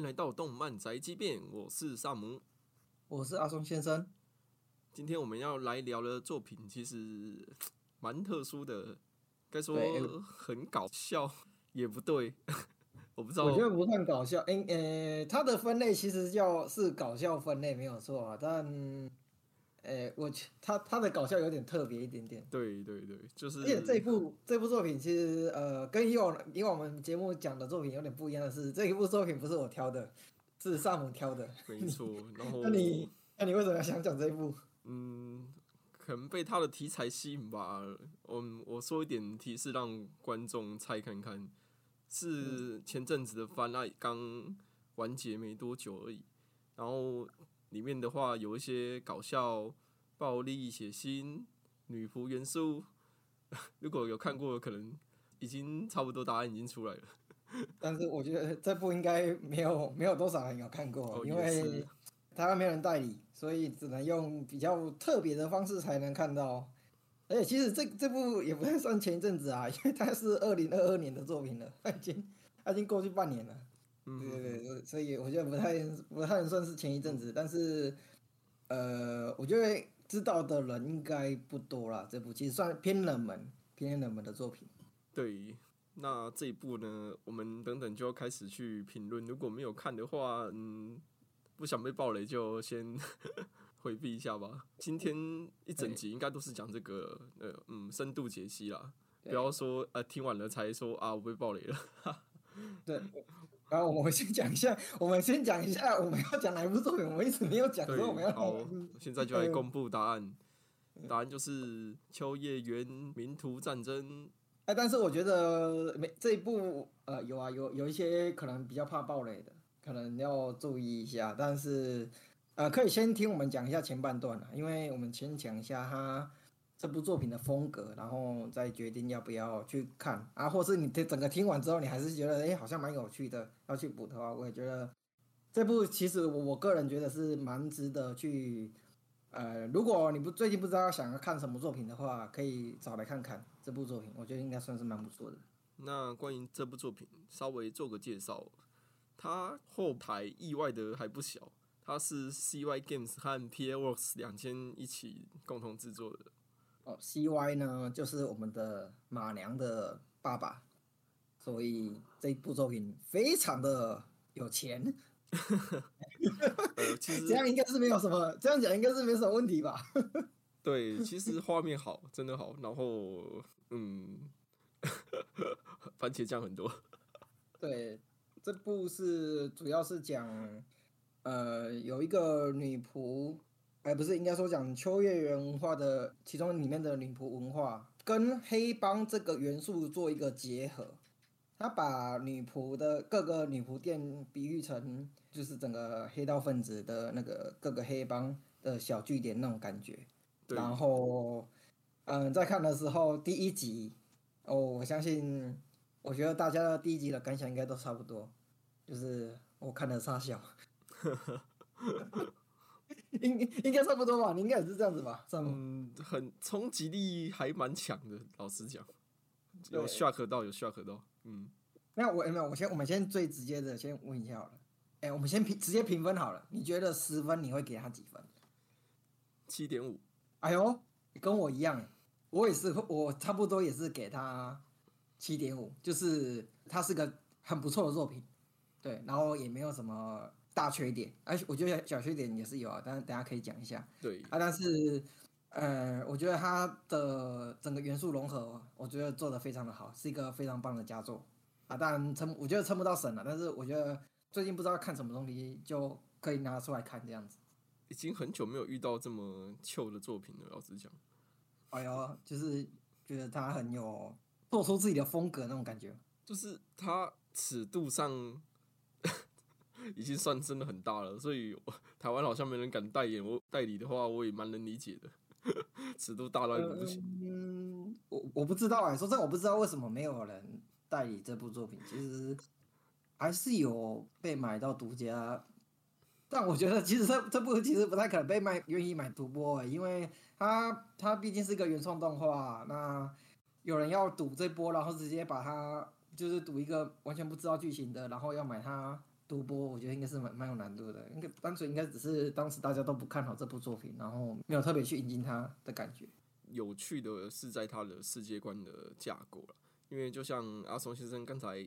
迎来到动漫宅急便，我是萨姆。我是阿松先生。今天我们要来聊的作品其实蛮特殊的，该说很搞笑也不对，我不知道。我觉得不算搞笑，诶、呃，它的分类其实叫是搞笑分类没有错啊，但，呃，我去，他他的搞笑有点特别一点点。对对对，就是而且这部这部作品其实呃跟以往以往我们节目讲的作品有点不一样的是，这一部作品不是我挑的，是萨姆挑的。没错。然后那你那你为什么要想讲这一部？嗯，可能被他的题材吸引吧。嗯，我说一点提示让观众猜看看，是前阵子的番爱刚完结没多久而已。然后里面的话有一些搞笑、暴力、血腥、女仆元素。如果有看过，可能已经差不多答案已经出来了。但是我觉得这部应该没有没有多少人有看过，因为台湾没有人代理，所以只能用比较特别的方式才能看到。而且其实这这部也不太算前一阵子啊，因为它是二零二二年的作品了，它已经它已经过去半年了。对嗯，对对，所以我觉得不太不太能算是前一阵子，但是呃，我觉得知道的人应该不多啦。这部其实算偏冷门、偏冷门的作品。对。那这一部呢，我们等等就要开始去评论。如果没有看的话，嗯，不想被暴雷就先 回避一下吧。今天一整集应该都是讲这个呃嗯深度解析啦，不要说呃听完了才说啊我被暴雷了。对，然后我们先讲一下，我们先讲一下我们要讲哪一部作品，我们一直没有讲，对说我们要，好，现在就来呃公布答案。答案就是秋叶原民图战争。哎，但是我觉得没这一部呃有啊有有一些可能比较怕暴雷的，可能要注意一下。但是呃可以先听我们讲一下前半段啊，因为我们先讲一下他这部作品的风格，然后再决定要不要去看啊，或是你这整个听完之后，你还是觉得哎好像蛮有趣的，要去补的话，我也觉得这部其实我我个人觉得是蛮值得去。呃，如果你不最近不知道想要看什么作品的话，可以找来看看这部作品，我觉得应该算是蛮不错的。那关于这部作品，稍微做个介绍。它后台意外的还不小，它是 CY Games 和 PA Works 两间一起共同制作的。哦，CY 呢就是我们的马娘的爸爸，所以这部作品非常的有钱，呃，其实这样应该是没有什么，这样讲应该是没什么问题吧？对，其实画面好，真的好，然后嗯，番茄酱很多。对，这部是主要是讲，呃，有一个女仆，哎、不是，应该说讲秋叶原文化的其中里面的女仆文化，跟黑帮这个元素做一个结合。他把女仆的各个女仆店比喻成就是整个黑道分子的那个各个黑帮的小据点那种感觉。然后，嗯，在看的时候，第一集，哦，我相信，我觉得大家的第一集的感想应该都差不多，就是我看了傻笑，应应该差不多吧？你应该也是这样子吧？这很冲击力还蛮强的，老实讲，有对 shock 到，有 shock 到，嗯，那我没有，我先我们先最直接的先问一下好了，哎，我们先评直接评分好了，你觉得十分你会给他几分？七点五，哎呦，跟我一样，我也是，我差不多也是给他七点五，就是他是个很不错的作品，对，然后也没有什么大缺点，而且我觉得小缺点也是有啊，但是等下可以讲一下对，啊，但是呃，我觉得它的整个元素融合，我觉得做的非常的好，是一个非常棒的佳作啊，当然称我觉得称不到神了，但是我觉得最近不知道看什么东西就可以拿出来看这样子。已经很久没有遇到这么糗的作品了，老实讲。哎呦，就是觉得他很有做出自己的风格那种感觉。就是他尺度上已经算真的很大了，所以台湾好像没人敢代言。我代理的话，我也蛮能理解的，尺度大到一个不行。嗯，我我不知道哎、说真，我不知道为什么没有人代理这部作品。其实还是有被买到独家，但我觉得其实这这部其实不太可能被卖愿意买独播、因为它它毕竟是个原创动画，那有人要赌这波，然后直接把它就是赌一个完全不知道剧情的，然后要买它独播，我觉得应该是蛮蛮有难度的，应该单纯应该只是当时大家都不看好这部作品，然后没有特别去引进它的感觉。有趣的是在他的世界观的架构了，因为就像阿松先生刚才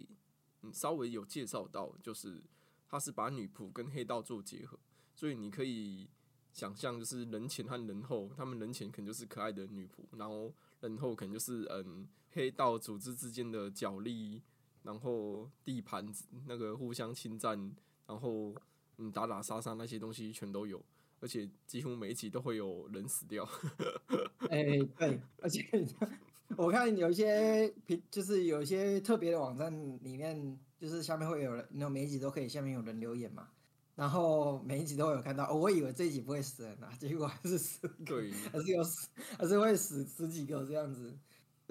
嗯稍微有介绍到，就是他是把女仆跟黑道做结合，所以你可以想象就是人前和人后，他们人前可能就是可爱的女仆，然后人后可能就是嗯黑道组织之间的角力，然后地盘那个互相侵占，然后嗯打打杀杀那些东西全都有。而且几乎每一集都会有人死掉。哎，对，而且我看有一些平，就是有一些特别的网站里面，就是下面会有人，那每一集都可以下面有人留言嘛。然后每一集都有看到，我以为这一集不会死人啊，结果还是死，对，还是有死，还是会死十几个这样子。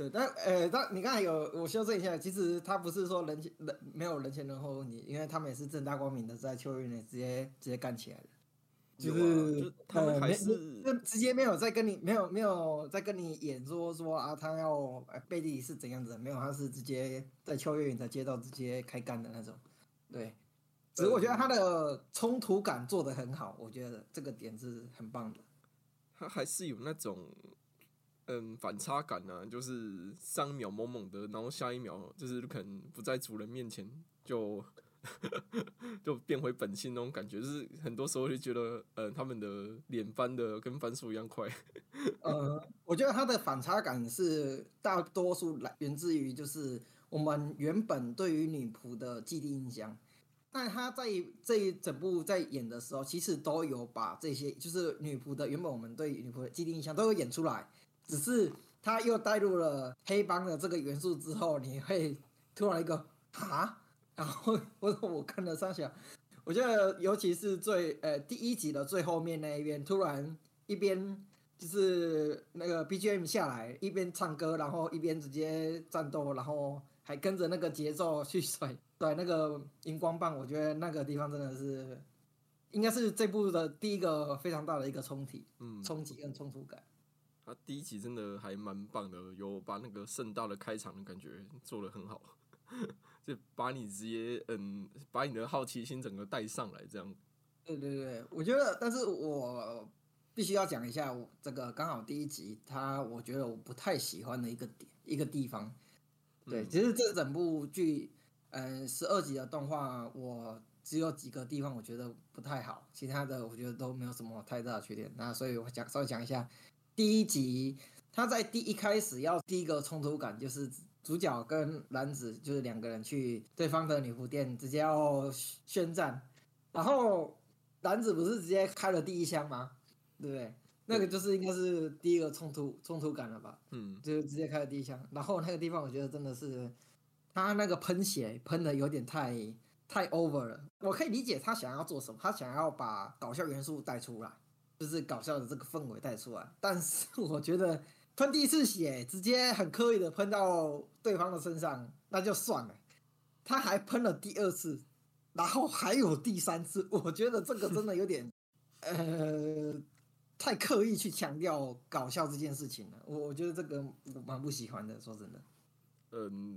对，但呃，但你刚才有我修正一下，其实他不是说人前人没有人前人后问题，因为他们也是正大光明的在秋运内直接直接干起来的。就是他们还是直接没有在跟你没有没有在跟你演说说啊，他要背地里是怎样子，没有，他是直接在秋月影的街道直接开干的那种。对，只是我觉得他的冲突感做的很好，我觉得这个点是很棒的。他还是有那种嗯反差感呢，就是上一秒猛猛的，然后下一秒就是可能不在主人面前就。就变回本性那种感觉，就是很多时候就觉得，呃，他们的脸翻的跟翻书一样快。呃，我觉得他的反差感是大多数来源自于就是我们原本对于女仆的既定印象，但他在这一整部在演的时候，其实都有把这些就是女仆的原本我们对女仆的既定印象都有演出来，只是他又带入了黑帮的这个元素之后，你会突然一个啊。然后我我看了三下，我觉得尤其是最呃第一集的最后面那一边，突然一边就是那个 BGM 下来，一边唱歌，然后一边直接战斗，然后还跟着那个节奏去甩甩那个荧光棒，我觉得那个地方真的是应该是这部的第一个非常大的一个冲击，嗯，冲击跟冲突感。他第一集真的还蛮棒的，有把那个盛大的开场的感觉做得很好。就把你直接嗯，把你的好奇心整个带上来，这样。对对对，我觉得，但是我必须要讲一下，我这个刚好第一集，他我觉得我不太喜欢的一个点一个地方。对，其实这整部剧，嗯，十二集的动画，我只有几个地方我觉得不太好，其他的我觉得都没有什么太大的缺点。那所以我讲稍微讲一下，第一集他在第一开始要第一个冲突感就是。主角跟男子就是两个人去对方的女仆店，直接要宣战，然后男子不是直接开了第一枪吗？对不对？那个就是应该是第一个冲突冲突感了吧？嗯，就直接开了第一枪，然后那个地方我觉得真的是他那个喷血喷的有点太太 over 了。我可以理解他想要做什么，他想要把搞笑元素带出来，就是搞笑的这个氛围带出来，但是 我觉得。喷第一次血，直接很刻意的喷到对方的身上，那就算了。他还喷了第二次，然后还有第三次，我觉得这个真的有点，呃，太刻意去强调搞笑这件事情了。我我觉得这个我蛮不喜欢的，说真的。嗯，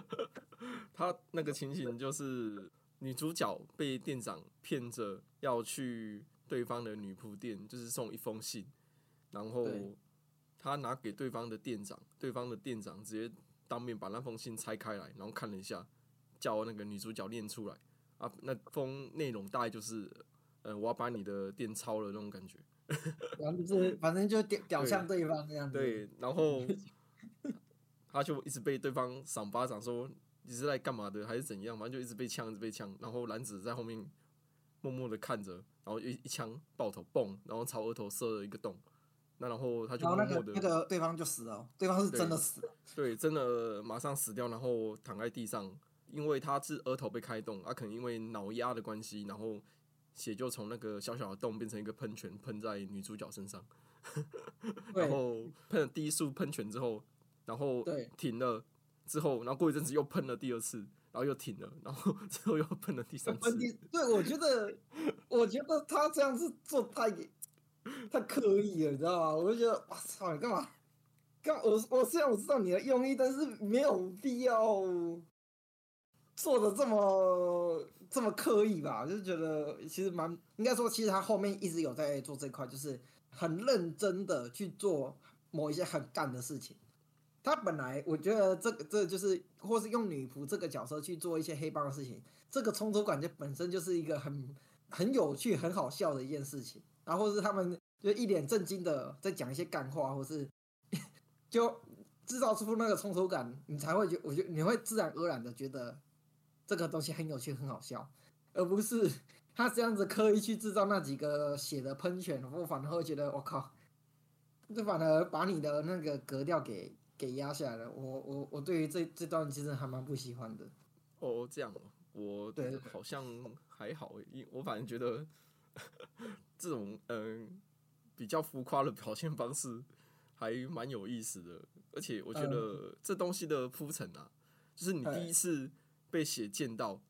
他那个情形就是女主角被店长骗着要去对方的女仆店，就是送一封信，然后。他拿给对方的店长，对方的店长直接当面把那封信拆开来，然后看了一下，叫那个女主角念出来啊。那封内容大概就是，呃，我要把你的店抄了那种感觉。然后就是反正就屌屌向对方那样子。对，然后 他就一直被对方赏巴掌，说你是在干嘛的，还是怎样？反正就一直被呛，一直被呛。然后男子在后面默默的看着，然后一一枪爆头，嘣，然后朝额头射了一个洞。那然后他就默默的，那个对方就死了，对方是真的死了，对，真的马上死掉，然后躺在地上，因为他是额头被开洞，他可能因为脑压的关系，然后血就从那个小小的洞变成一个喷泉喷在女主角身上，然后喷了第一束喷泉之后，然后停了之后，然后过一阵子又喷了第二次，然后又停了，然后 最后又喷了第三次，对，我觉得，我觉得他这样子做太。太刻意了，你知道吗？我就觉得，哇操，你干嘛？干我我虽然我知道你的用意，但是没有必要。做的这么这么刻意吧，就是觉得其实蛮应该说，其实他后面一直有在做这块，就是很认真的去做某一些很干的事情。他本来我觉得这个这就是或是用女仆这个角色去做一些黑帮的事情，这个冲突感觉本身就是一个很很有趣、很好笑的一件事情。然后是他们就一脸震惊的在讲一些干话，或是就制造出那个冲突感，你才会觉，我觉你会自然而然的觉得这个东西很有趣、很好笑，而不是他这样子刻意去制造那几个血的喷泉，我反而会觉得我靠，这反而把你的那个格调给给压下来了。我我我对于这这段其实还蛮不喜欢的。哦，这样哦，我对。好像还好诶，因我反正觉得 这种嗯、比较浮夸的表现方式还蛮有意思的，而且我觉得这东西的铺陈啊，就是你第一次被血溅到，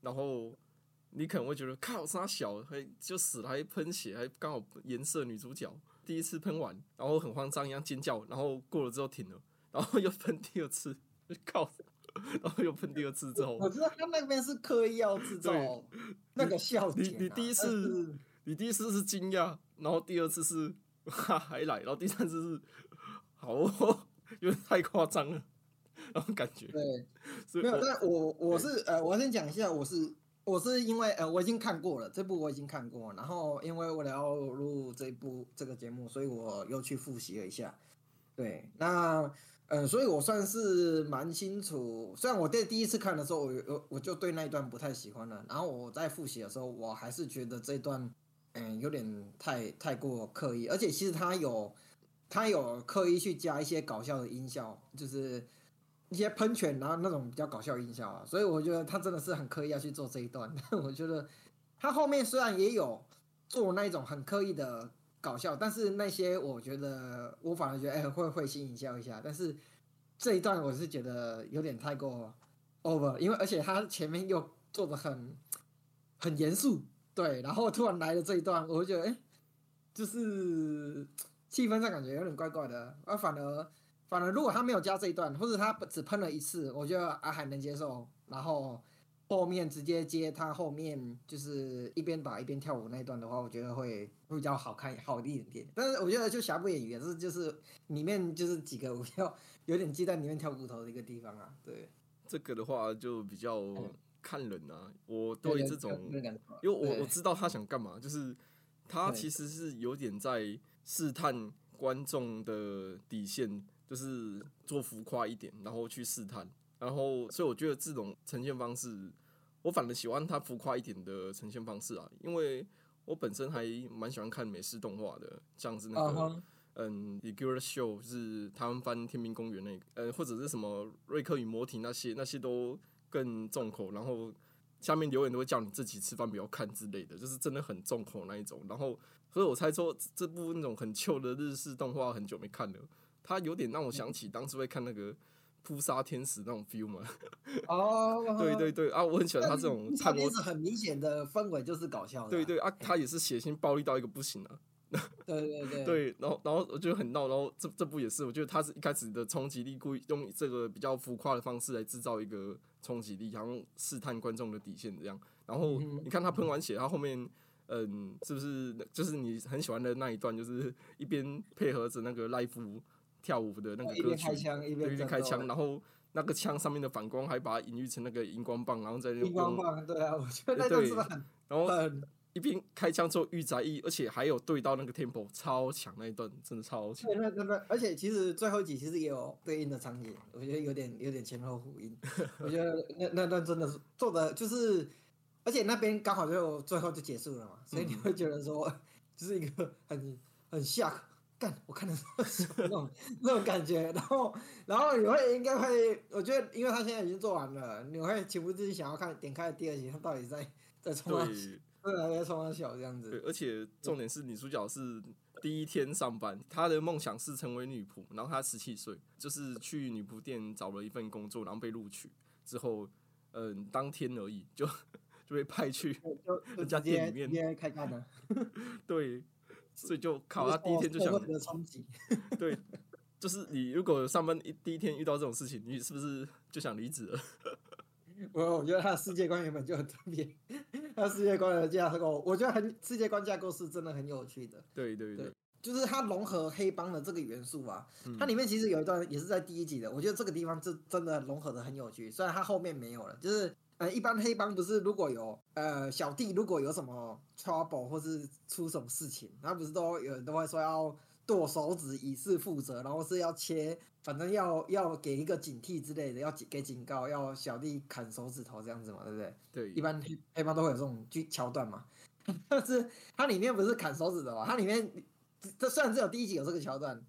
然后你可能会觉得靠，杀小还就死了，还喷血，还刚好颜色女主角。第一次喷完，然后很慌张一样尖叫，然后过了之后停了，然后又喷第二次，靠，然后又喷第二次之后，我知道他那边是刻意要制造那个笑你点啊、你第一次是你第一次是惊讶，然后第二次是哈还来，然后第三次是好、哦，有点太夸张了，然后感觉，对，没有，但我我是呃，我先讲一下，我是我是因为呃，我已经看过了这部，我已经看过，然后因为为了要录这一部这个节目，所以我又去复习了一下。对，那嗯、嗯，所以我算是蛮清楚。虽然我在第一次看的时候，我我我就对那一段不太喜欢了，然后我在复习的时候，我还是觉得这段嗯有点太太过刻意，而且其实他有他有刻意去加一些搞笑的音效，就是。一些喷泉，然后那种比较搞笑音效啊，所以我觉得他真的是很刻意要去做这一段。但 我觉得他后面虽然也有做那种很刻意的搞笑，但是那些我觉得我反而觉得哎、会会心一笑一下。但是这一段我是觉得有点太过 over，因为而且他前面又做的很很严肃，对，然后突然来了这一段，我就觉得哎、就是气氛上感觉有点怪怪的，而反而。反而如果他没有加这一段，或者他只喷了一次，我觉得啊还能接受。然后后面直接接他后面就是一边打一边跳舞那一段的话，我觉得会会比较好看好一点点。但是我觉得就瑕不掩瑜，是就是里面就是几个我要有点鸡蛋里面挑骨头的一个地方啊。对，这个的话就比较看人啊，我对对这种，因为我我知道他想干嘛，就是他其实是有点在试探观众的底线。就是做浮夸一点，然后去试探，然后所以我觉得这种呈现方式，我反而喜欢它浮夸一点的呈现方式啊，因为我本身还蛮喜欢看美式动画的，像是那个、uh huh. 嗯《The Gilda Show》是台湾翻《天命公园》那个，呃或者是什么《瑞克与摩提》那些，那些都更重口，然后下面留言都会叫你自己吃饭不要看之类的，就是真的很重口那一种，然后所以我猜说这部那种很旧的日式动画很久没看了。它有点让我想起当时会看那个扑杀天使那种 feel 嘛。哦，对对对啊，我很喜欢他这种探魔。很明显的氛围就是搞笑的、啊。对对啊，他也是血腥暴力到一个不行啊。对对对。对，然后然后我觉得很闹，然后这这部也是，我觉得他是一开始的冲击力故意用这个比较浮夸的方式来制造一个冲击力，然后试探观众的底线这样。然后你看他喷完血，他后面。嗯，是不是就是你很喜欢的那一段？就是一边配合着那个 live 跳舞的那个歌曲，一边开枪一边开枪，然后那个枪上面的反光还把它隐喻成那个荧光棒，然后再荧光棒，对啊，我觉得那段是很，然后一边开枪之后御宅役，而且还有对到那个 tempo 超强那一段，真的超强。对，那那那，而且其实最后一集其实也有对应的场景，我觉得有点有点前后呼应。我觉得那那段真的是做的就是，而且那边刚好就最后就结束了嘛，所以你会觉得说，就是一个很很 shock。干，我看的是那种那种感觉，然后然后你会应该会，我觉得因为他现在已经做完了，你会情不自禁想要看点开第二集，他到底在 在冲他，对，在冲他小这样子。对，而且重点是女主角是第一天上班，她的梦想是成为女仆，然后她十七岁，就是去女仆店找了一份工作，然后被录取之后，嗯，当天而已就 就被派去人家店里面开干了，对。所以就考他第一天就想，对，就是你如果上班一第一天遇到这种事情，你是不是就想离职了？我我觉得他的世界观原本就很特别，他世界观的架构，我觉得很世界观架构是真的很有趣的。对对对，就是它融合黑帮的这个元素啊，嗯它里面其实有一段也是在第一集的，我觉得这个地方这真的融合的很有趣。虽然它后面没有了，就是呃，一般黑帮不是如果有呃小弟如果有什么 trouble 或是出什么事情，他不是都有人都会说要剁手指以示负责，然后是要切，反正要要给一个警惕之类的，要给警告，要小弟砍手指头这样子嘛，对不对？对一般黑黑帮都会有这种剧桥段嘛。但是它里面不是砍手指的嘛，它里面这虽然只有第一集有这个桥段，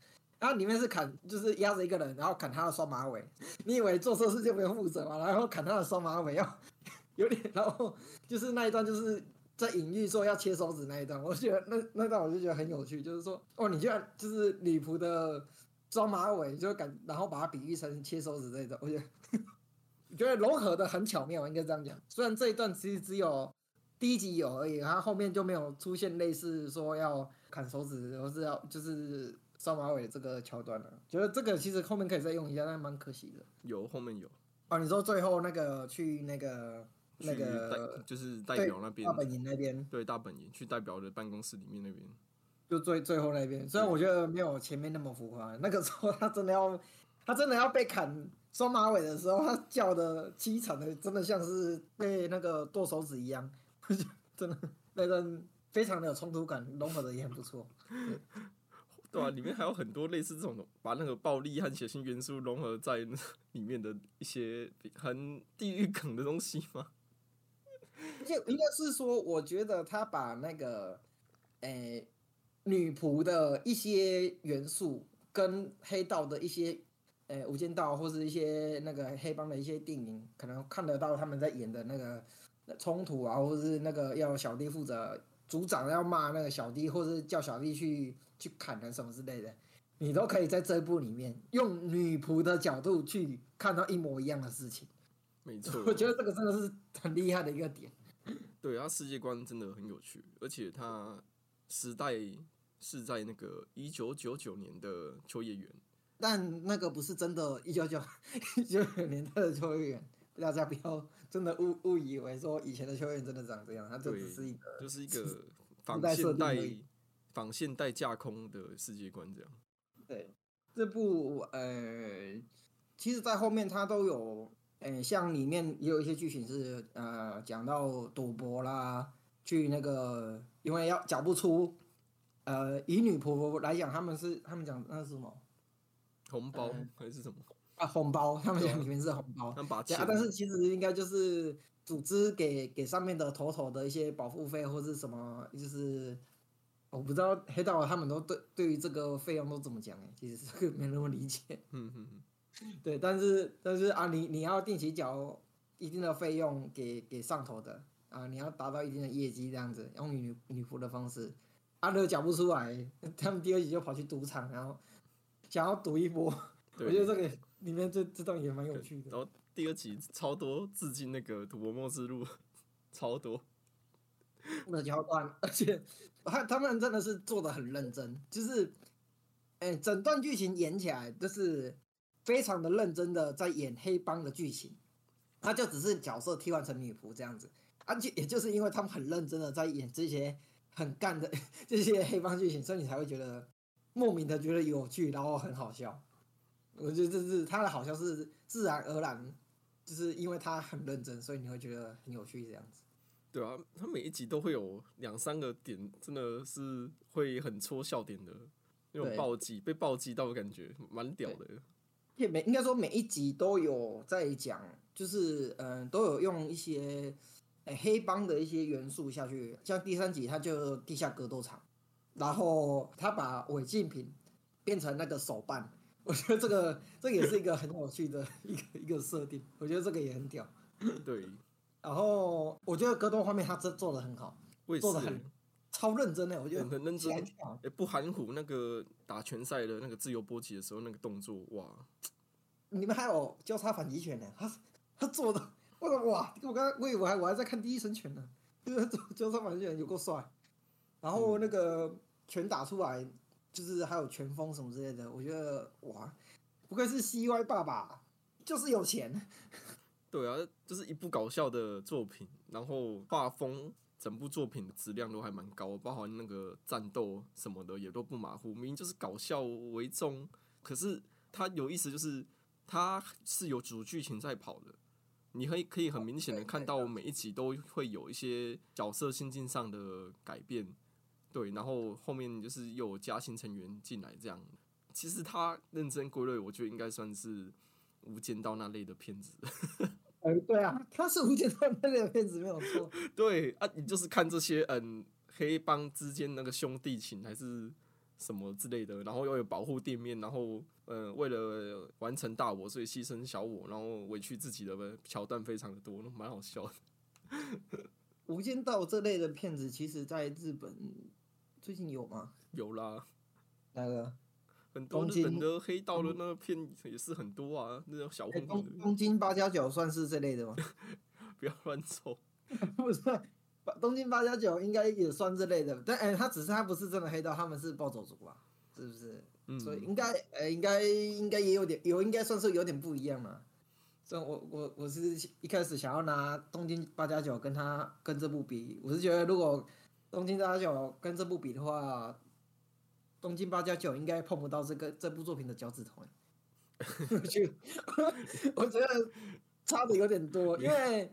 它里面是砍就是压着一个人，然后砍他的双马尾。你以为做错事就没有负责吗？然后砍他的双马尾要 有点，然后就是那一段就是在隐喻说要切手指那一段，我觉得那那段我就觉得很有趣，就是说哦，你居然就是女仆的双马尾，就感然后把它比喻成切手指这一段，我觉得 觉得融合的很巧妙，应该这样讲。虽然这一段其实只有第一集有而已，它后面就没有出现类似说要砍手指，或是要就是双马尾这个桥段了。觉得这个其实后面可以再用一下，但蛮可惜的。有后面有。哦，你说最后那个去那个那个就是代表那边。大本营那边，对大本营去代表的办公室里面那边，就最最后那边，虽然我觉得没有前面那么浮夸，那个时候他真的要 他真的要被砍双马尾的时候，他叫的凄惨的，真的像是被那个剁手指一样，真的那段非常的有冲突感，融合的也很不错。对啊，里面还有很多类似这种把那个暴力和血腥元素融合在里面的一些很地狱梗的东西吗？就应该是说，我觉得他把那个，诶、女仆的一些元素跟黑道的一些，诶、无间道或是一些那个黑帮的一些电影，可能看得到他们在演的那个冲突啊，或是那个要小弟负责，组长要骂那个小弟，或是叫小弟去去砍人什么之类的，你都可以在这一部里面用女仆的角度去看到一模一样的事情。没错，我觉得这个真的是很厉害的一个点。对，它世界观真的很有趣，而且他时代是在那个一九九九年的秋叶原，但那个不是真的，一九九 一九九年代的秋叶原，大家不要真的误误以为说以前的秋叶原真的长这样，它就只是一个就是一个仿代设现代定而已仿现代架空的世界观这样。对这部呃，其实，在后面它都有，呃，像里面也有一些剧情是呃讲到赌博啦，去那个因为要缴不出，呃，以女婆婆来讲，他们是他们讲那是什么红包嗯还是什么？啊红包，他们讲里面是红包，他们把钱啊，但是其实应该就是组织给给上面的头头的一些保护费或是什么，就是我不知道黑道他们都对对于这个费用都怎么讲哎，其实这个没那么理解。嗯嗯嗯，对，但是但是啊，你你要定期缴一定的费用给给上头的啊，你要达到一定的业绩这样子，用女女仆的方式，啊，如果缴不出来，他们第二集就跑去赌场，然后想要赌一波。我觉得。这个里面这这段也蛮有趣的。然后第二集超多致敬那个《赌博默示录》，超多。的桥段，而且 他他们真的是做的很认真，就是，哎、整段剧情演起来就是非常的认真的在演黑帮的剧情，他就只是角色替换成女仆这样子，而且也就是因为他们很认真的在演这些很干的 这些黑帮剧情，所以你才会觉得莫名的觉得有趣，然后很好笑。我觉得这是他的好笑是自然而然，就是因为他很认真，所以你会觉得很有趣这样子。对啊，他每一集都会有两三个点，真的是会很戳笑点的那种暴击，被暴击到的感觉，蛮屌的。也每应该说每一集都有在讲，就是嗯、呃都有用一些、呃黑帮的一些元素下去，像第三集他就地下格斗场，然后他把违禁品变成那个手办，我觉得这个这个也是一个很有趣的一个一个设定，我觉得这个也很屌。对，然后我觉得格斗方面他真做的很好，我也是。欸、做的很超认真的，我觉得很很认真。起来跳哎、不含糊。那个打拳赛的那个自由波及的时候，那个动作，哇，你们还有交叉反击拳呢，他他做的，我说哇，我刚刚我以为我还我还在看第一神拳呢，就是做交叉反击拳有够帅，然后那个拳打出来，就是还有拳风什么之类的，我觉得哇，不愧是 CY 爸爸，就是有钱，对啊，就是一部搞笑的作品，然后画风整部作品的质量都还蛮高，包含那个战斗什么的也都不马虎，明明就是搞笑为重，可是它有意思，就是它是有主剧情在跑的，你可以可以很明显的看到每一集都会有一些角色心境上的改变，对，然后后面就是又有加新成员进来，这样，其实它认真归类，我觉得应该算是。无间道那类的片子，哎，对啊，他是无间道那类的片子没有错。对啊，你就是看这些嗯，黑帮之间那个兄弟情还是什么之类的，然后又有保护店面，然后嗯，为了完成大我，所以牺牲小我，然后委屈自己的桥段非常的多，蛮好笑的。无间道这类的片子，其实在日本最近有吗？有啦，那个？很多日本的黑道的那个片也是很多啊，那种小混混。东京八加九算是这类的吗？不要乱凑，不是，东京八加九应该也算这类的，但哎，他只是他不是真的黑道，他们是暴走族吧？是不是？所以应该呃，应该应该也有点有，应该算是有点不一样嘛。所以我我我是一开始想要拿东京八加九跟他跟这部比，我是觉得如果东京八加九跟这部比的话。东京八加九应该碰不到这个这部作品的脚趾头，就 我觉得差的有点多。因为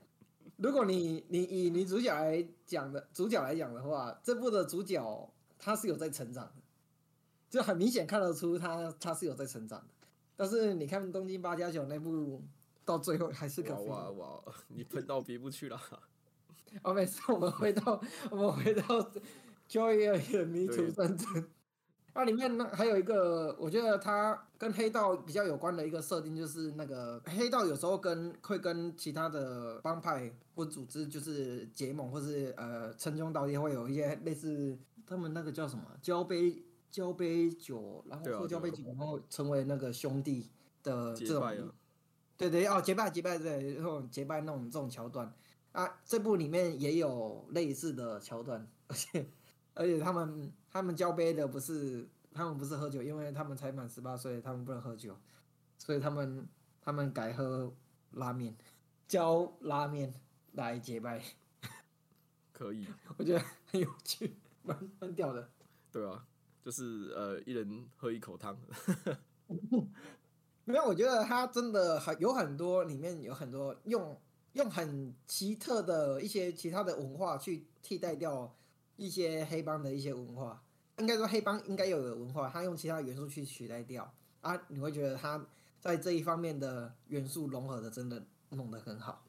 如果你你以女主角来讲的主角来讲的话，这部的主角他是有在成长的，就很明显看得出他他是有在成长的。但是你看东京八加九那部到最后还是个哇哇，你喷到别部去了。哦，没事，我们回到我们回到《Joy》的迷途战争。那里面呢还有一个，我觉得它跟黑道比较有关的一个设定，就是那个黑道有时候跟会跟其他的帮派或组织就是结盟，或是呃称兄道弟，会有一些类似他们那个叫什么？交杯交杯酒，然后喝交杯酒，然后成为那个兄弟的这种，对对哦结拜结拜对这种结拜那种这种桥段。啊，这部里面也有类似的桥段，而且。而且他们他们交杯的不是他们不是喝酒，因为他们才满十八岁，他们不能喝酒，所以他们他们改喝拉面，交拉面来结拜，可以，我觉得很有趣，蛮蛮屌的。对啊，就是呃一人喝一口汤。没有，我觉得他真的很有很多里面有很多用用很奇特的一些其他的文化去替代掉。一些黑帮的一些文化，应该说黑帮应该有的文化，他用其他元素去取代掉啊，你会觉得他在这一方面的元素融合的真的弄得很好。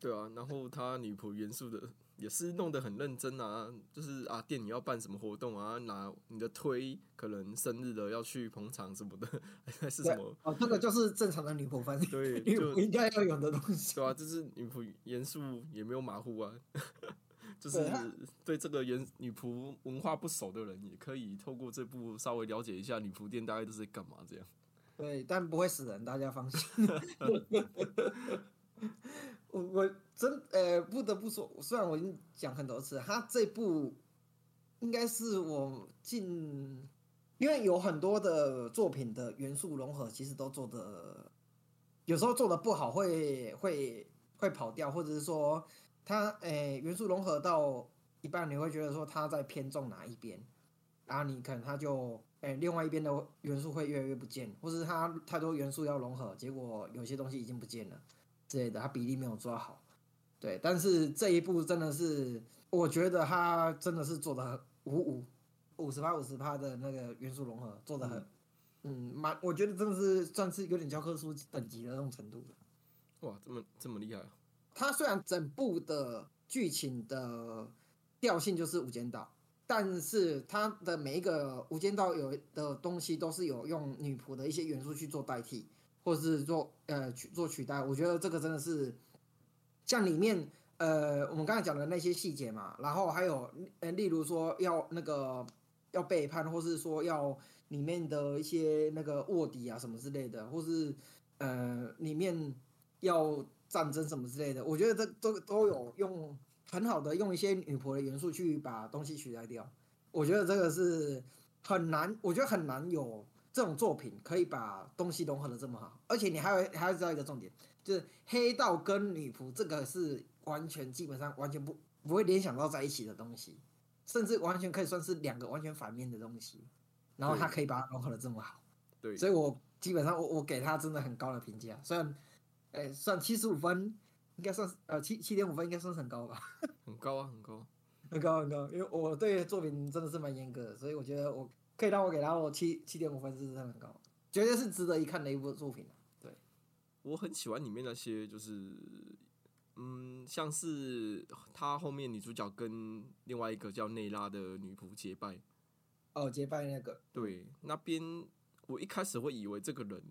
对啊，然后他女仆元素的也是弄得很认真啊，就是啊店里要办什么活动啊，拿你的推可能生日的要去捧场什么的，还是什么？哦，这个就是正常的女仆，反正对，就应该要有的东西。对啊，就是女仆元素也没有马虎啊。就是对这个原女仆文化不熟的人，也可以透过这部稍微了解一下女仆店大概都是干嘛这样。对，但不会死人，大家放心。我我真呃不得不说，虽然我已经讲很多次，他这部应该是我近，因为有很多的作品的元素融合，其实都做的有时候做的不好，会会会跑掉，或者是说。它诶，元素融合到一半，你会觉得说它在偏重哪一边，然后你可能它就诶，另外一边的元素会越来越不见，或是它太多元素要融合，结果有些东西已经不见了之类的，它比例没有抓好。对，但是这一步真的是，我觉得它真的是做的五五五十趴五十趴的那个元素融合做的很，嗯，蛮，我觉得真的是算是有点教科书等级的那种程度了。哇，这么这么厉害啊！它虽然整部的剧情的调性就是《无间道》，但是它的每一个《无间道》有的东西都是有用女仆的一些元素去做代替，或者是做呃去做取代。我觉得这个真的是像里面呃我们刚才讲的那些细节嘛，然后还有呃例如说要那个要背叛，或是说要里面的一些那个卧底啊什么之类的，或是呃里面要。战争什么之类的，我觉得这都都有用很好的用一些女仆的元素去把东西取代掉。我觉得这个是很难，我觉得很难有这种作品可以把东西融合的这么好，而且你还有还要知道一个重点，就是黑道跟女仆这个是完全基本上完全不不会联想到在一起的东西，甚至完全可以算是两个完全反面的东西，然后他可以把它融合的这么好，对，所以我基本上我我给他真的很高的评价，虽然，哎，算七十五分，应该算呃七七点五分，应该算是很高吧，很高啊，很高，很高很高，因为我对作品真的是蛮严格的，所以我觉得我可以让我给他我七七点五分是真的很高，绝对是值得一看的一部作品对，我很喜欢里面那些就是，嗯，像是他后面女主角跟另外一个叫内拉的女仆结拜，哦，结拜那个，对，那边我一开始会以为这个人，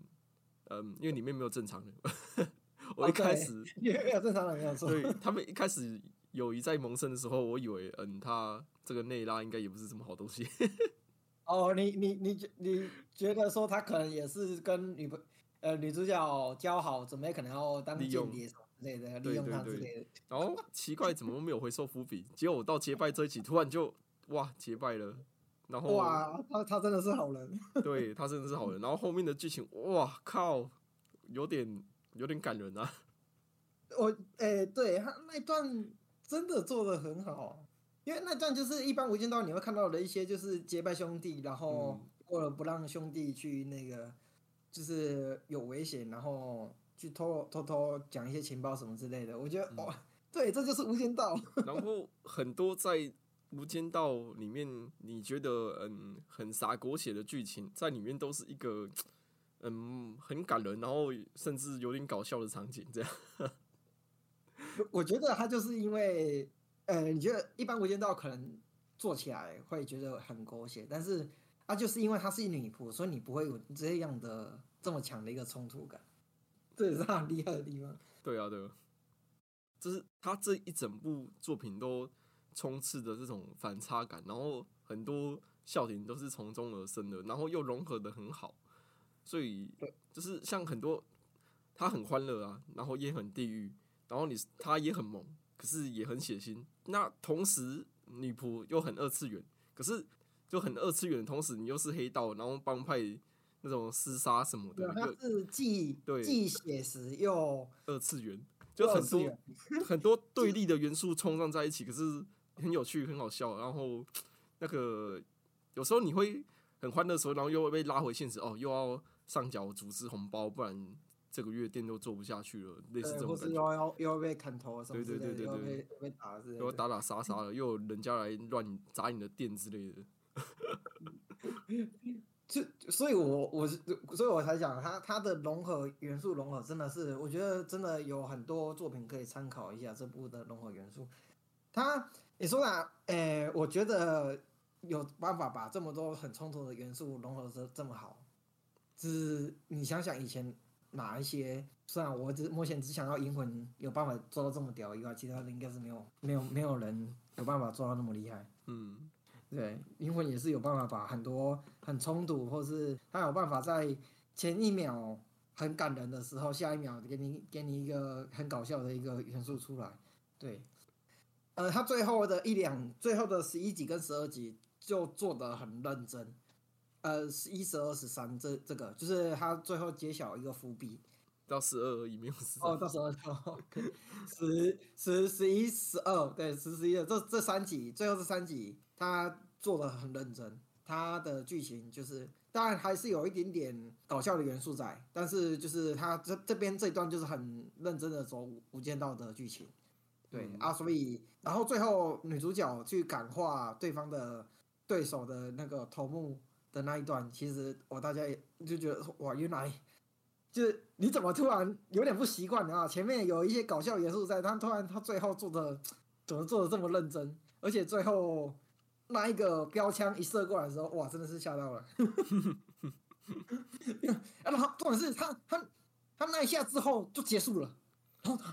嗯，因为里面没有正常人，我一开始、也没有正常人没有错，对他们一开始友谊在萌生的时候，我以为，嗯，他这个内拉应该也不是什么好东西，哦，你你你觉你觉得说他可能也是跟女朋呃女主角交好，准备可能要当间利用谍什么之类的，利对用他之类的。然后奇怪怎么没有回收伏笔，结果我到结拜这一集突然就哇结拜了，然后哇，他他真的是好人。对他真的是好人，然后后面的剧情哇靠，有点有点感人啊，我诶、对他那一段真的做的很好，因为那段就是一般无间道你会看到的一些就是结拜兄弟，然后嗯为了不让兄弟去那个就是有危险，然后去偷偷偷讲一些情报什么之类的。我觉得哇，对，这就是无间道。然后很多在《无间道》里面，你觉得嗯很洒狗血的剧情，在里面都是一个嗯很感人，然后甚至有点搞笑的场景，这样。我我觉得他就是因为，呃，你觉得一般无间道可能做起来会觉得很狗血，但是他，就是因为她是女仆，所以你不会有这样的这么强的一个冲突感，这也是他很厉害的地方。对啊，对啊，就是他这一整部作品都充斥着这种反差感，然后很多笑点都是从中而生的，然后又融合的很好，所以就是像很多他很欢乐啊，然后也很地狱，然后你他也很萌，可是也很血腥。那同时女仆又很二次元，可是就很二次元的同时，你又是黑道，然后帮派那种厮杀什么的，对啊，他又是既对。既写实又二次元，就很多 很多对立的元素冲撞在一起，可是很有趣，很好笑。然后那个有时候你会很欢乐的时候，然后又会被拉回现实，哦，又要上缴组织红包，不然这个月店都做不下去了，类似，这种感觉。又要又要被砍头什么对对对对对被又被打之类的。又要打打杀杀的，又有人家来乱砸你的店之类的。就所以我，我是所以我才讲它它的融合元素融合真的是，我觉得真的有很多作品可以参考一下这部的融合元素。它你说啦，诶、我觉得有办法把这么多很冲突的元素融合的这么好，只你想想以前哪一些，虽然我只目前只想到银魂有办法做到这么屌以外，其他的应该是没有没有没有人有办法做到那么厉害。嗯，对，银魂也是有办法把很多很冲突，或是他有办法在前一秒很感人的时候，下一秒给你给你一个很搞笑的一个元素出来。对，呃，他最后的一两，最后的十一集跟十二集就做的很认真。呃，十一、十二、十三，这这个就是他最后揭晓一个伏笔。到十二而已，没有十哦，到时候十十十一十二，对，十十一的这这三集，最后这三集他做的很认真，他的剧情就是当然还是有一点点搞笑的元素在，但是就是他这这边这一段就是很认真的走无无间道的剧情，对、嗯啊，所以然后最后女主角去感化对方的对手的那个头目的那一段，其实我大家也就觉得哇，原来。就是你怎么突然有点不习惯啊？前面有一些搞笑元素在，他突然他最后做的怎么做的这么认真？而且最后那一个标枪一射过来的时候，哇，真的是吓到了。然后重点是他他他那一下之后就结束了，然后他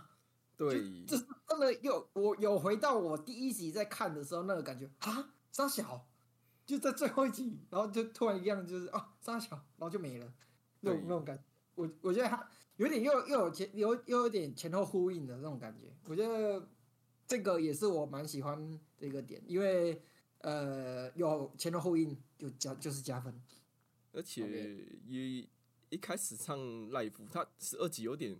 对，这是真的有我有回到我第一集在看的时候那个感觉啊，沙小就在最后一集，然后就突然一样就是啊沙小，然后就没了，那种那种感我我觉得他有点又又有前有又有点前后呼应的那种感觉，我觉得这个也是我蛮喜欢的一个点，因为呃有前后呼应就加就是加分。而且也一开始唱 live，他十二集有点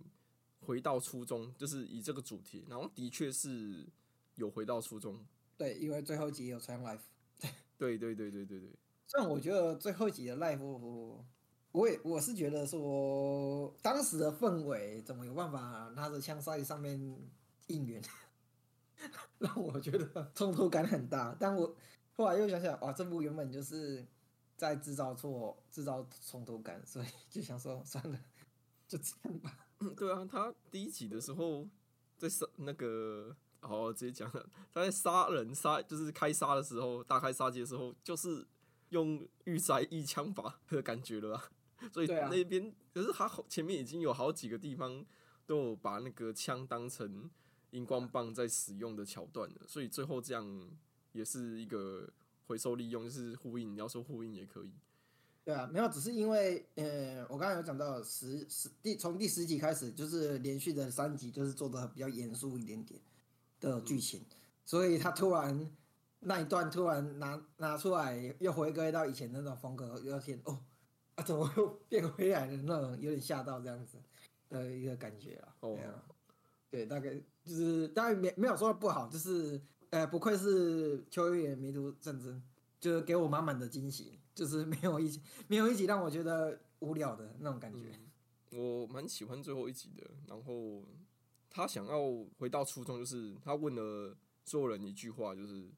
回到初衷，就是以这个主题，然后的确是有回到初衷。对，因为最后一集有穿 life。对对对对对对。虽然我觉得最后一集的 life，我也我是觉得说当时的氛围怎么有办法拿着枪在上面应援，让我觉得冲突感很大。但我后来又想想，哇，这部原本就是在制造错、制造冲突感，所以就想说算了，就这样吧。对啊，他第一集的时候在杀那个，好直接讲了，他在杀人杀就是开杀的时候，大开杀戒的时候，就是用御宅一枪法的感觉了啊。所以那边可是他前面已经有好几个地方都有把那个枪当成荧光棒在使用的桥段了，所以最后这样也是一个回收利用，就是呼应。你要说呼应也可以。对啊，没有，只是因为呃，我刚刚有讲到十十第从第十集开始，就是连续的三集，就是做的比较严肃一点点的剧情，所以他突然那一段突然拿拿出来，又回归到以前那种风格，有点哦。啊，怎么又变回来了？那种有点吓到这样子的一个感觉啊。哦，对，大概就是当然没没有说不好，就是呃，不愧是秋叶原迷途战争，就是给我满满的惊喜，就是没有一集没有一集让我觉得无聊的那种感觉。我蛮喜欢最后一集的，然后他想要回到初衷，就是他问了所有人一句话，就是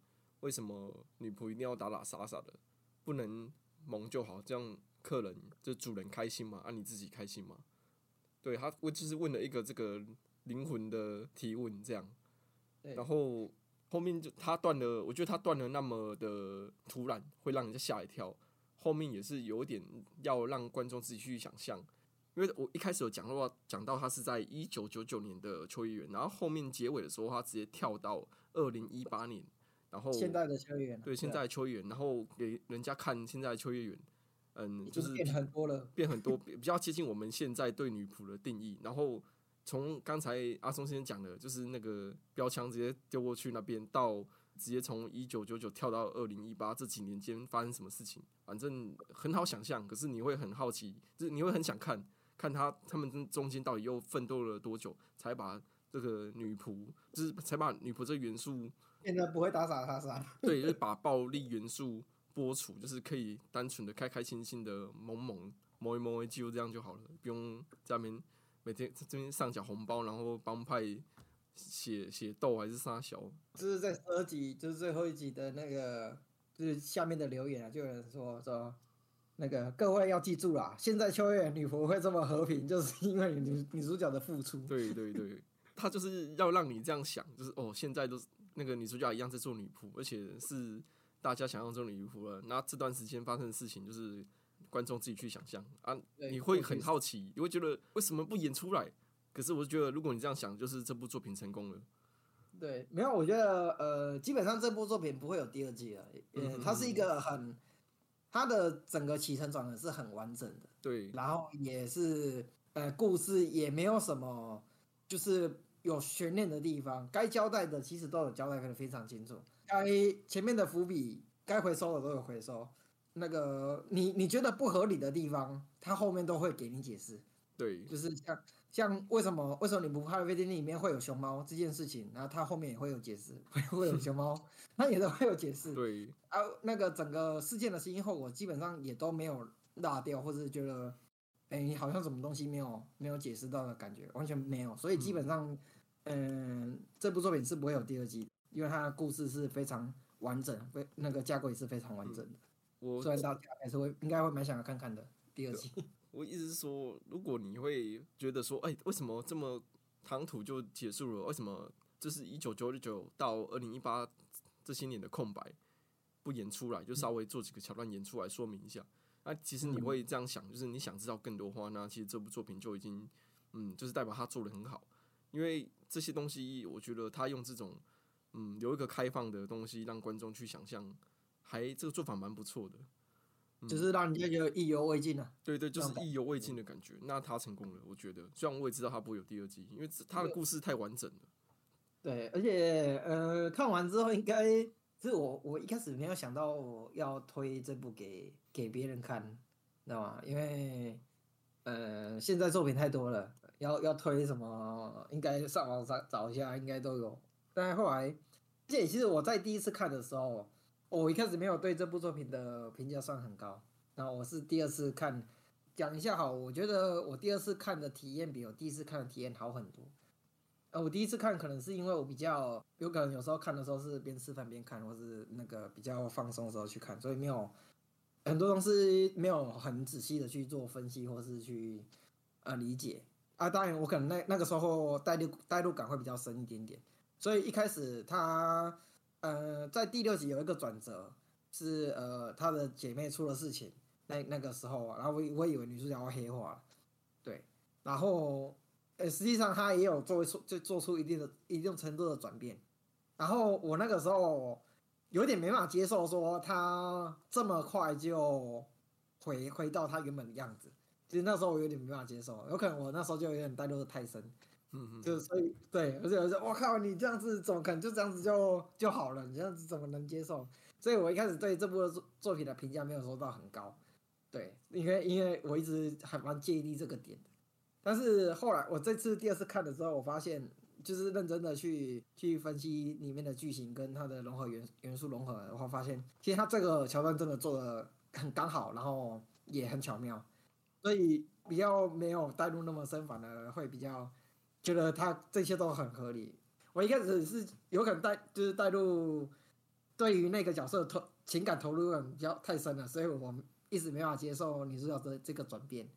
为什么女仆一定要打打杀杀的，不能萌就好，这样。客人就主人开心嘛，啊你自己开心嘛？对他，我就是问了一个这个灵魂的提问，这样。然后后面就他断了，我觉得他断了那么的突然，会让人家吓一跳。后面也是有点要让观众自己去想象，因为我一开始有讲到讲到他是在一九九九年的秋叶原，然后后面结尾的时候他直接跳到二零一八年，然后现在的秋叶原，对现在的秋叶原，然后给人家看现在的秋叶原。嗯，就是变很多了，变很多，比较接近我们现在对女仆的定义。然后从刚才阿松先生讲的，就是那个标枪直接丢过去那边，到直接从一九九九跳到二零一八这几年间发生什么事情，反正很好想象。可是你会很好奇，就是你会很想看看他他们中间到底又奋斗了多久，才把这个女仆，就是才把女仆这元素变得不会打傻他傻。对，就是把暴力元素。播出就是可以单纯的开开心心的萌萌摸一摸一就这样就好了，不用在那边每天这边上缴红包，然后帮派写写斗还是杀小。就是在十二集，就是最后一集的那个，就是下面的留言啊，就有人说说那个各位要记住啦，现在秋叶女仆会这么和平，就是因为女女主角的付出。对对对，他就是要让你这样想，就是哦，现在都是那个女主角一样在做女仆，而且是。大家想象中的女仆了，那这段时间发生的事情就是观众自己去想象啊，你会很好奇，你会觉得为什么不演出来？可是我觉得，如果你这样想，就是这部作品成功了。对，没有，我觉得呃，基本上这部作品不会有第二季了，嗯，它是一个很，它的整个起承转合是很完整的，对，然后也是呃，故事也没有什么就是有悬念的地方，该交代的其实都有交代的非常清楚。该前面的伏笔该回收的都有回收，那个你你觉得不合理的地方，他后面都会给你解释。对，就是像像为什么为什么你不怕飞机里面会有熊猫这件事情，然后它后面也会有解释，会会有熊猫，它也都会有解释。对，啊，那个整个事件的前因后果基本上也都没有落掉，或者是觉得哎好像什么东西没有没有解释到的感觉，完全没有。所以基本上，嗯，这部作品是不会有第二季。因为它的故事是非常完整，非那个架构也是非常完整的。我虽然大家还是会应该会蛮想要看看的第二季。我意思是说，如果你会觉得说，哎，为什么这么唐突就结束了？为什么这是一九九九到二零一八这些年的空白不演出来，就稍微做几个桥段演出来说明一下？那其实你会这样想，就是你想知道更多话，那其实这部作品就已经，嗯，就是代表他做的很好。因为这些东西，我觉得他用这种。嗯，有一个开放的东西让观众去想象，还这个做法蛮不错的，就是让人家觉得意犹未尽啊。对对，就是意犹未尽的感觉。那他成功了，我觉得。虽然我也知道他不会有第二季，因为他的故事太完整了。对，而且呃，看完之后应该是我我一开始没有想到我要推这部给给别人看，知道吗？因为呃，现在作品太多了，要要推什么，应该上网找找一下，应该都有。但后来，这其实我在第一次看的时候，我一开始没有对这部作品的评价算很高，然后我是第二次看，讲一下好，我觉得我第二次看的体验比我第一次看的体验好很多。呃，我第一次看可能是因为我比较有可能有时候看的时候是边吃饭边看，或是那个比较放松的时候去看，所以没有很多东西没有很仔细的去做分析或是去呃理解啊。当然，我可能那那个时候代入代入感会比较深一点点，所以一开始他呃在第六集有一个转折，是呃他的姐妹出了事情，那那个时候，然后我我以为女主角要黑化了，对，然后。呃，实际上他也有做出就做出一定的一定程度的转变，然后我那个时候有点没办法接受，说他这么快就回回到他原本的样子。其实那时候我有点没办法接受，有可能我那时候就有点带入的太深，嗯嗯，就所以对，而且我说我靠，你这样子怎么可能就这样子就就好了？你这样子怎么能接受？所以我一开始对这部作作品的评价没有说到很高，对，因为因为我一直还蛮介意这个点的。但是后来我这次第二次看的时候，我发现就是认真的去去分析里面的剧情跟它的融合元元素融合的话，发现其实它这个桥段真的做的很刚好，然后也很巧妙，所以比较没有带入那么深，反而会比较觉得他这些都很合理。我一开始是有可能带就是带入对于那个角色投情感投入比较太深了，所以我一直没法接受女主角的这个转变。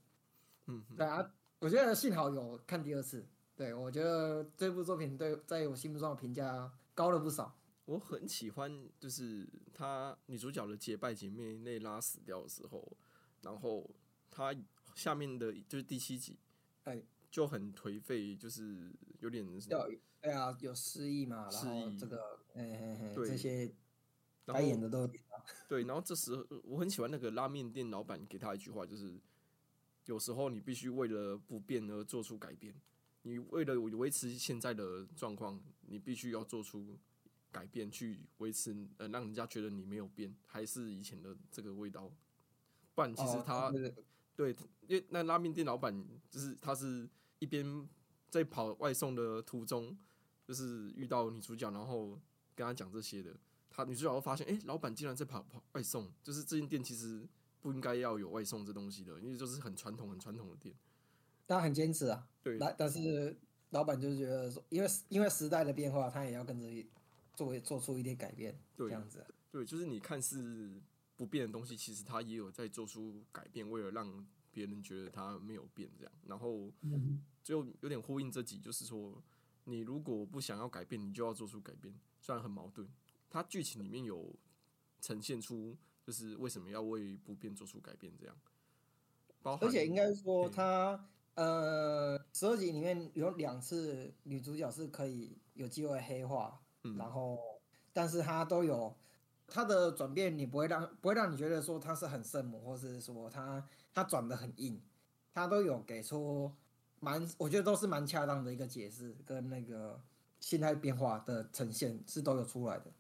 嗯，对啊。我觉得幸好有看第二次，对我觉得这部作品对在我心目中的评价高了不少。我很喜欢，就是她女主角的结拜姐妹内拉死掉的时候，然后她下面的就是第七集，哎，就很颓废，就是有点要哎呀有失忆嘛，然后这个哎这些该演的都 对，然后这时候我很喜欢那个拉面店老板给他一句话，就是。有时候你必须为了不变而做出改变，你为了维持现在的状况，你必须要做出改变去维持，呃，让人家觉得你没有变，还是以前的这个味道。不然其实他，对，因为那拉面店老板就是他是一边在跑外送的途中，就是遇到女主角，然后跟她讲这些的，她女主角会发现，哎，老板竟然在跑跑外送，就是这间店其实。不应该要有外送这东西的，因为就是很传统、很传统的店。他很坚持啊，对。但，但是老板就是觉得说，因为因为时代的变化，他也要跟着做做出一点改变，这样子。对，就是你看似不变的东西，其实他也有在做出改变，为了让别人觉得他没有变这样。然后就有点呼应这集，就是说，你如果不想要改变，你就要做出改变。虽然很矛盾，它剧情里面有呈现出。就是为什么要为不变做出改变？这样，而且应该说，它呃，十二集里面有两次女主角是可以有机会黑化，然后，但是她都有她的转变，你不会让不会让你觉得说她是很圣母，或是说她她转的很硬，她都有给出蛮，我觉得都是蛮恰当的一个解释跟那个心态变化的呈现是都有出来的，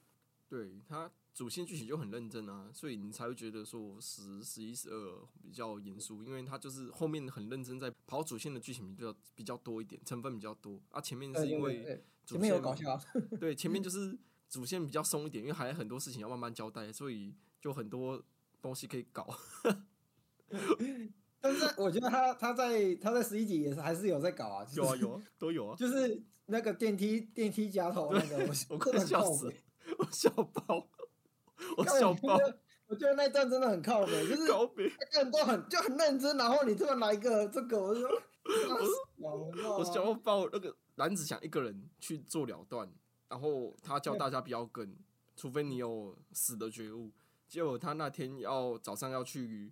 对他。主线剧情就很认真啊，所以你才会觉得说十、十一、十二比较严肃，因为他就是后面很认真在跑主线的剧情比较比较多一点，成分比较多啊。前面是因为前面有搞笑，对，前面 就是主线比较松一点，因为还有很多事情要慢慢交代，所以就很多东西可以搞。但是我觉得他他在他在十一集也是还是有在搞啊，有啊有啊都有啊，就是那个电梯电梯夹头那个，我快笑死，我笑爆。我笑爆！我觉得那段真的很靠北，就 是每个人都很就很认真，然后你突然来一个这个，我就 我我笑爆！那个男子想一个人去做了断，然后他叫大家不要跟，除非你有死的觉悟。结果他那天要早上要去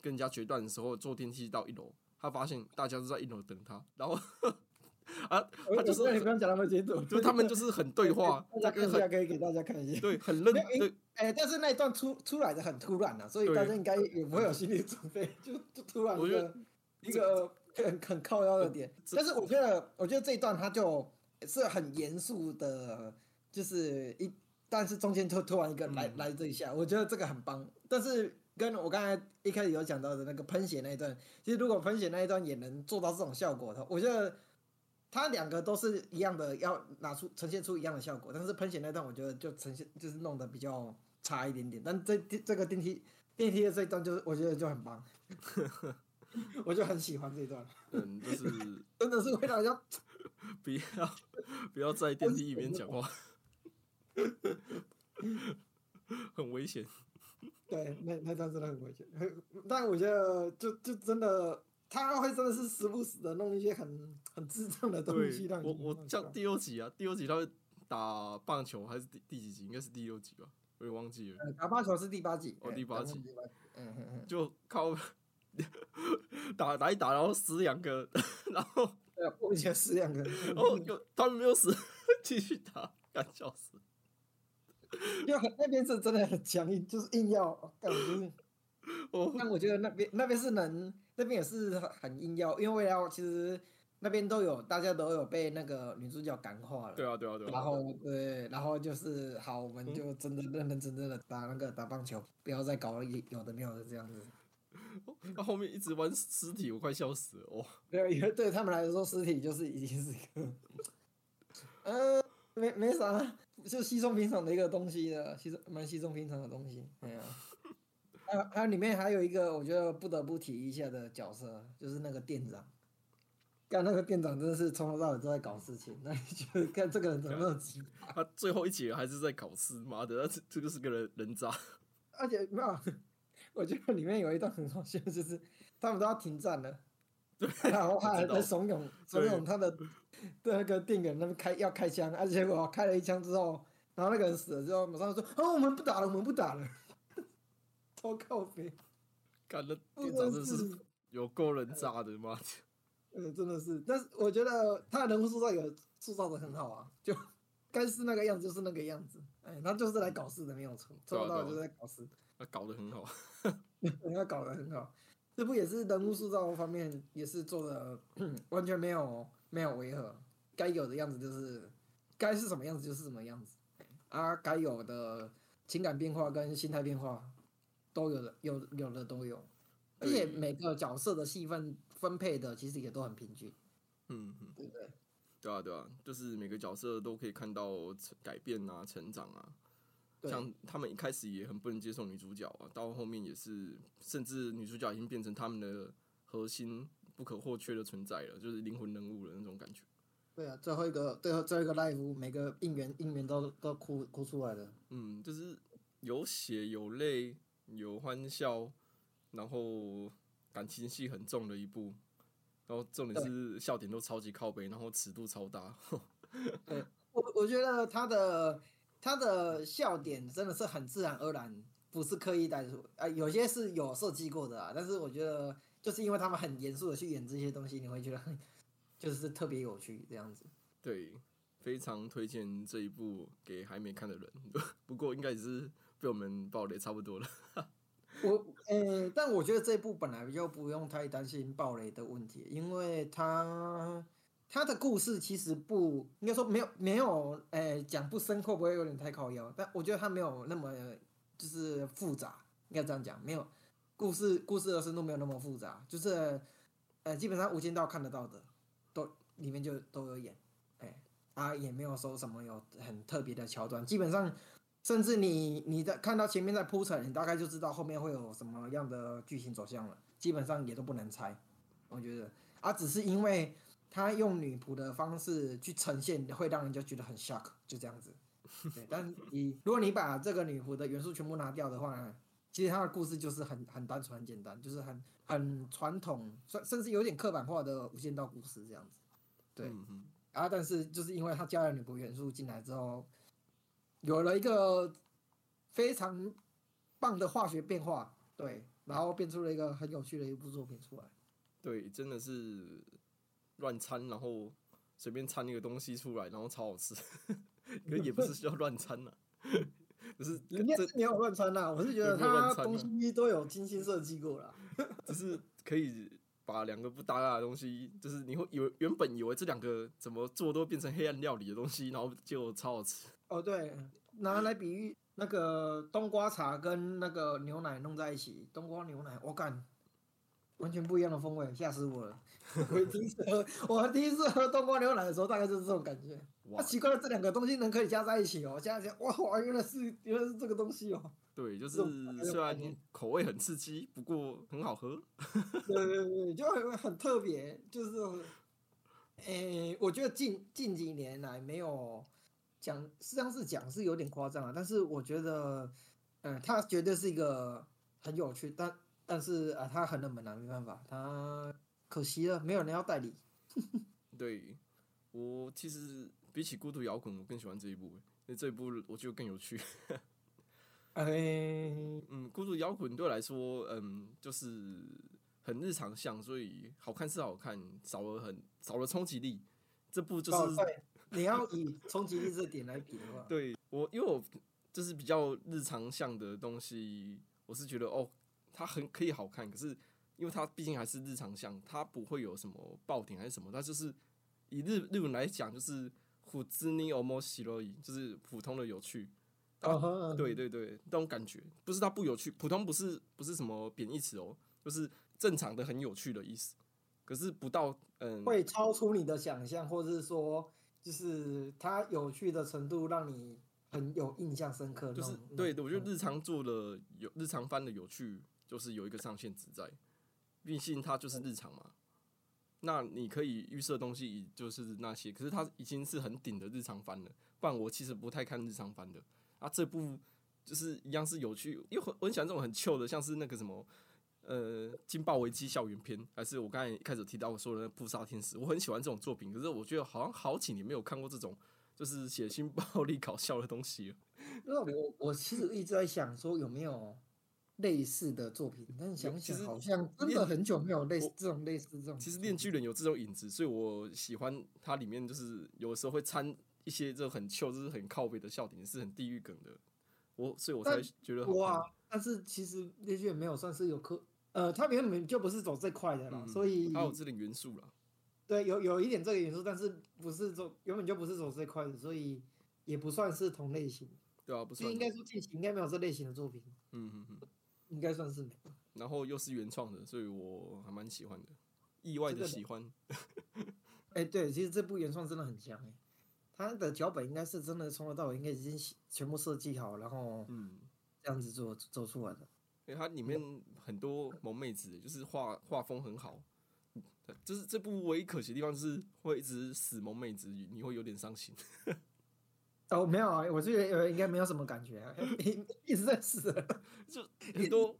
跟人家决断的时候，坐电梯到一楼，他发现大家都在一楼等他，然后。啊，他就是你不用讲那么清楚，就他们就是很对话，大家可以给大家看一下，对，很认对，哎，但是那一段出出来的很突然啊，所以大家应该也不会有心理准备，就 就突然一个一个很很靠腰的点。但是我觉得，我觉得这一段他就是很严肃的，就是一，但是中间突突然一个来来这一下，我觉得这个很棒。但是跟我刚才一开始有讲到的那个喷血那一段，其实如果喷血那一段也能做到这种效果的，我觉得它两个都是一样的，要拿出呈现出一样的效果。但是喷血那段，我觉得就呈现就是弄得比较差一点点。但这这个电梯电梯的这一段，就是我觉得就很棒，我就很喜欢这一段。嗯，就是 真的是会让人家 不要不要在电梯里面讲话，很危险。对，那那段真的很危险。但我觉得，就就真的，他会真的是时不时的弄一些很很智障的东西让我我像第六集啊，第六集他会打棒球还是第第几集？应该是第六集吧，我也忘记了。打棒球是第八集。哦，第八集。嗯嗯嗯。就靠打打一打，然后死两个，然后对，目前死两个，然后就他们没有死，继续打，干笑死。因为那边是真的很强硬，就是硬要干，就是。哦。但我觉得那边那边是能，那边也是很硬要，因为要其实那边都有，大家都有被那个女主角感化了。对啊，对啊，对啊。然后对，然后就是好，我们就真的认认真真的打那个打棒球，不要再搞有的没有的这样子。他后面一直玩尸体，我快笑死了哦。对，因为对他们来说，尸体就是已经是一个，呃，没没啥。就稀松平常的一个东西的，稀松蛮稀松平常的东西。哎呀，还有还有里面还有一个我觉得不得不提一下的角色，就是那个店长。干那个店长真的是从头到尾都在搞事情，那你觉得看这个人怎么那么奇葩？他最后一集还是在搞事，妈的，这这个是个人人渣。而且没有，我觉得里面有一段很好笑，就是他们都要停战了，然后他还在怂恿怂恿他的。对那个店员那边开要开枪，而且我开了一枪之后，然后那个人死了之后，马上说：“哦，我们不打了，我们不打了。”超靠背，干了店长真是有够人渣的妈的！嗯，真的是，但是我觉得他的人物塑造有塑造的很好啊，就 该是那个样子就是那个样子，哎，他就是来搞事的没有错，从头到尾就在搞事。他搞得很好，他搞得很好，这不也是人物塑造方面也是做的 完全没有。没有违和，该有的样子就是，该是什么样子就是什么样子，啊，该有的情感变化跟心态变化都有的，有有的都有，而且每个角色的戏份分配的其实也都很平均，嗯嗯，对不对？对啊对啊，就是每个角色都可以看到改变啊，成长啊，像他们一开始也很不能接受女主角啊，到后面也是，甚至女主角已经变成他们的核心。不可或缺的存在了，就是灵魂人物的那种感觉。对啊，最后一个，最后最后一个 live，每个应援应援都都哭哭出来了。嗯，就是有血有泪有欢笑，然后感情戏很重的一部，然后重点是笑点都超级靠背，然后尺度超大。对，我我觉得他的他的笑点真的是很自然而然，不是刻意带出啊，有些是有设计过的啊，但是我觉得。就是因为他们很严肃的去演这些东西，你会觉得很就是特别有趣这样子。对，非常推荐这一部给还没看的人。不过应该也是被我们爆雷差不多了。我呃，但我觉得这一部本来就不用太担心爆雷的问题，因为他他的故事其实不应该说没有没有诶讲不深，刻不会有点太靠腰？但我觉得他没有那么就是复杂，应该这样讲，没有。故事故事的深度没有那么复杂，就是，呃，基本上无间道看得到的，都里面就都有演，哎，啊，也没有说什么有很特别的桥段，基本上，甚至你你在看到前面在铺陈，你大概就知道后面会有什么样的剧情走向了，基本上也都不能猜，我觉得，啊，只是因为他用女仆的方式去呈现，会让人家觉得很 shock，就这样子，对，但你如果你把这个女仆的元素全部拿掉的话。其实他的故事就是很很单纯、很简单，就是很很传统，甚甚至有点刻板化的无间道故事这样子。对，啊，但是就是因为他加了女仆元素进来之后，有了一个非常棒的化学变化，对，然后变出了一个很有趣的一部作品出来。对，真的是乱掺，然后随便掺一个东西出来，然后超好吃。可也不是需要乱掺呐。只是人家没有乱穿呐，我是觉得他东西都有精心设计过啦。只是可以把两个不搭嘎的东西，就是你会以为原本以为这两个怎么做都变成黑暗料理的东西，然后就超好吃。哦，对，拿来比喻，那个冬瓜茶跟那个牛奶弄在一起，冬瓜牛奶，我干，完全不一样的风味，吓死我了！我第一次喝，我第一次喝冬瓜牛奶的时候，大概就是这种感觉。哇，奇怪了，这两个东西能可以加在一起哦，加加哇哇，原来是原来是这个东西哦。对，就是这种虽然概念口味很刺激，不过很好喝。对对对，就很很特别，就是，诶、我觉得近近几年来没有讲，实际上是讲是有点夸张啊，但是我觉得，嗯、它绝对是一个很有趣，但但是啊，他很冷门啊，没办法，他可惜了，没有人要代理。对我其实比起孤独摇滚，我更喜欢这一部，因为这一部我觉得更有趣。哎、嗯，孤独摇滚对我来说，嗯，就是很日常向，所以好看是好看，少了很少了冲击力。这部就是、哦，你要以冲击力这点来比的话，对我，因为我就是比较日常向的东西，我是觉得哦，它很可以好看，可是因为它毕竟还是日常向，它不会有什么爆点还是什么，它就是以日日文来讲，就是虎之尼欧莫西罗伊，就是普通的有趣。哦呵，对对对，那种感觉不是它不有趣，普通不是不是什么贬义词哦，就是正常的很有趣的意思。可是不到嗯，会超出你的想象，或者是说，就是它有趣的程度让你很有印象深刻。就是对的，我觉得日常做的有日常翻的有趣，就是有一个上限值在，毕竟它就是日常嘛。那你可以预设东西就是那些，可是它已经是很顶的日常番了。不然我其实不太看日常番的。啊，这部就是一样是有趣，因为我很喜欢这种很旧的，像是那个什么。呃，金爆危机校园篇，还是我刚才一开始提到我说的那《扑杀天使》，我很喜欢这种作品。可是我觉得好像好几年没有看过这种就是血腥、暴力、搞笑的东西了。那我我其实一直在想说有没有类似的作品，但是想想好像真的很久没有类似这种类似这种。其实《链锯人》有这种影子，所以我喜欢它里面就是有的时候会掺一些这种很糗，就是很靠背的笑点，是很地狱梗的。我所以我才但觉得。哇，但是其实那句没有算是有科，呃，它原本就不是走这块的啦，嗯所以它有这点元素了。对有有一点这个元素，但是不是走原本就不是走这块的，所以也不算是同类型。对啊，不就算应该说近期应该没有这类型的作品，嗯嗯嗯，应该算是。然后又是原创的，所以我还蛮喜欢的，意外的喜欢。哎、对，其实这部原创真的很强哎、他的脚本应该是真的从头到尾应该已经全部设计好，然后嗯，这样子做做出来的。因为它里面很多萌妹子，就是画画风很好。就是这部唯一可惜的地方，就是会一直死萌妹子，你会有点伤心。哦，没有啊，我觉得呃应该没有什么感觉、啊，一直在死。就很多，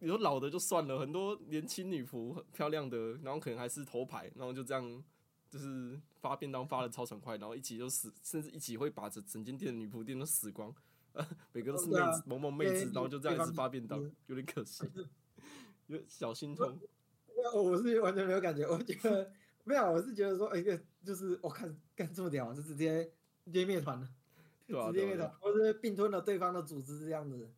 你说老的就算了，很多年轻女仆很漂亮的，然后可能还是头牌，然后就这样就是发便当发的超爽快，然后一起就死，甚至一起会把整整间店的女仆店都死光，啊，每个都是妹子，萌萌妹子，然后就这样一直发便当嗯，有点可惜，有点小心痛。我是完全没有感觉，我觉得没有，我是觉得说，哎、一个就是我看干这么屌，就直接直接灭团了，对啊，直接灭团，或是并吞了对方的组织这样子。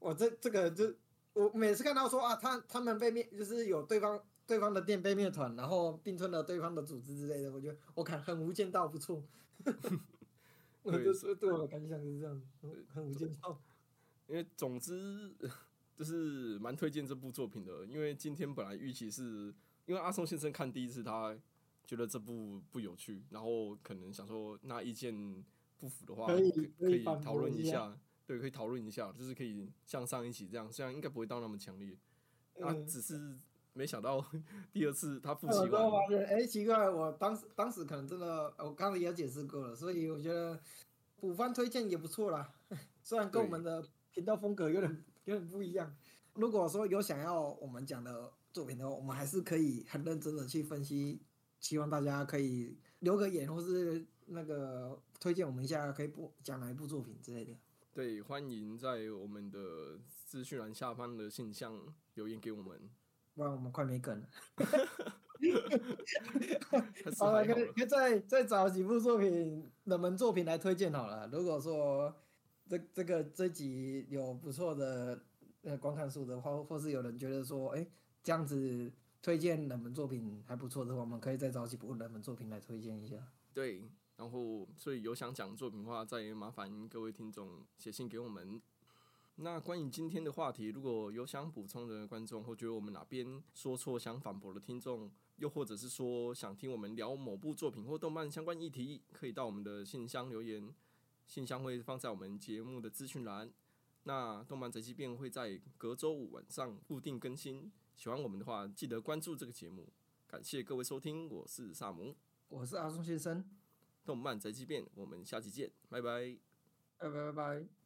我这这个就我每次看到说啊，他他们被灭，就是有对方对方的店被灭团，然后并吞了对方的组织之类的，我觉得我看很无间道不错。我就是对我的感想是这样，很很无间道。因为总之 就是蛮推荐这部作品的，因为今天本来预期是因为阿松先生看第一次，他觉得这部不有趣，然后可能想说那意见不符的话，可以可可以讨论一下，对，可以讨论一下，就是可以向上一起这样，虽然应该不会到那么强烈，啊，嗯只是没想到 第二次他复我习完，哎、奇怪，我当时当时可能真的，我刚才也解释过了，所以我觉得补番推荐也不错啦。虽然跟我们的频道风格有点有点不一样。如果说有想要我们讲的作品的话，我们还是可以很认真的去分析，希望大家可以留个言，或是那个推荐我们一下，可以播讲哪一部作品之类的。对，欢迎在我们的资讯栏下方的信箱留言给我们，不然我们快没梗了。好了，可以可以再再找几部作品冷门作品来推荐好了。如果说这这个这集有不错的呃观看数的话，或是有人觉得说，哎、这样子推荐冷门作品还不错的话，我们可以再找几部冷门作品来推荐一下。对，然后，所以有想讲作品的话，再麻烦各位听众写信给我们。那关于今天的话题，如果有想补充的观众，或觉得我们哪边说错想反驳的听众，又或者是说想听我们聊某部作品或动漫相关议题，可以到我们的信箱留言，信箱会放在我们节目的资讯栏。那动漫宅急便会在隔周五晚上固定更新，喜欢我们的话，记得关注这个节目。感谢各位收听，我是萨姆，我是阿松先生，动漫宅急便，我们下期见，拜拜，拜拜拜拜。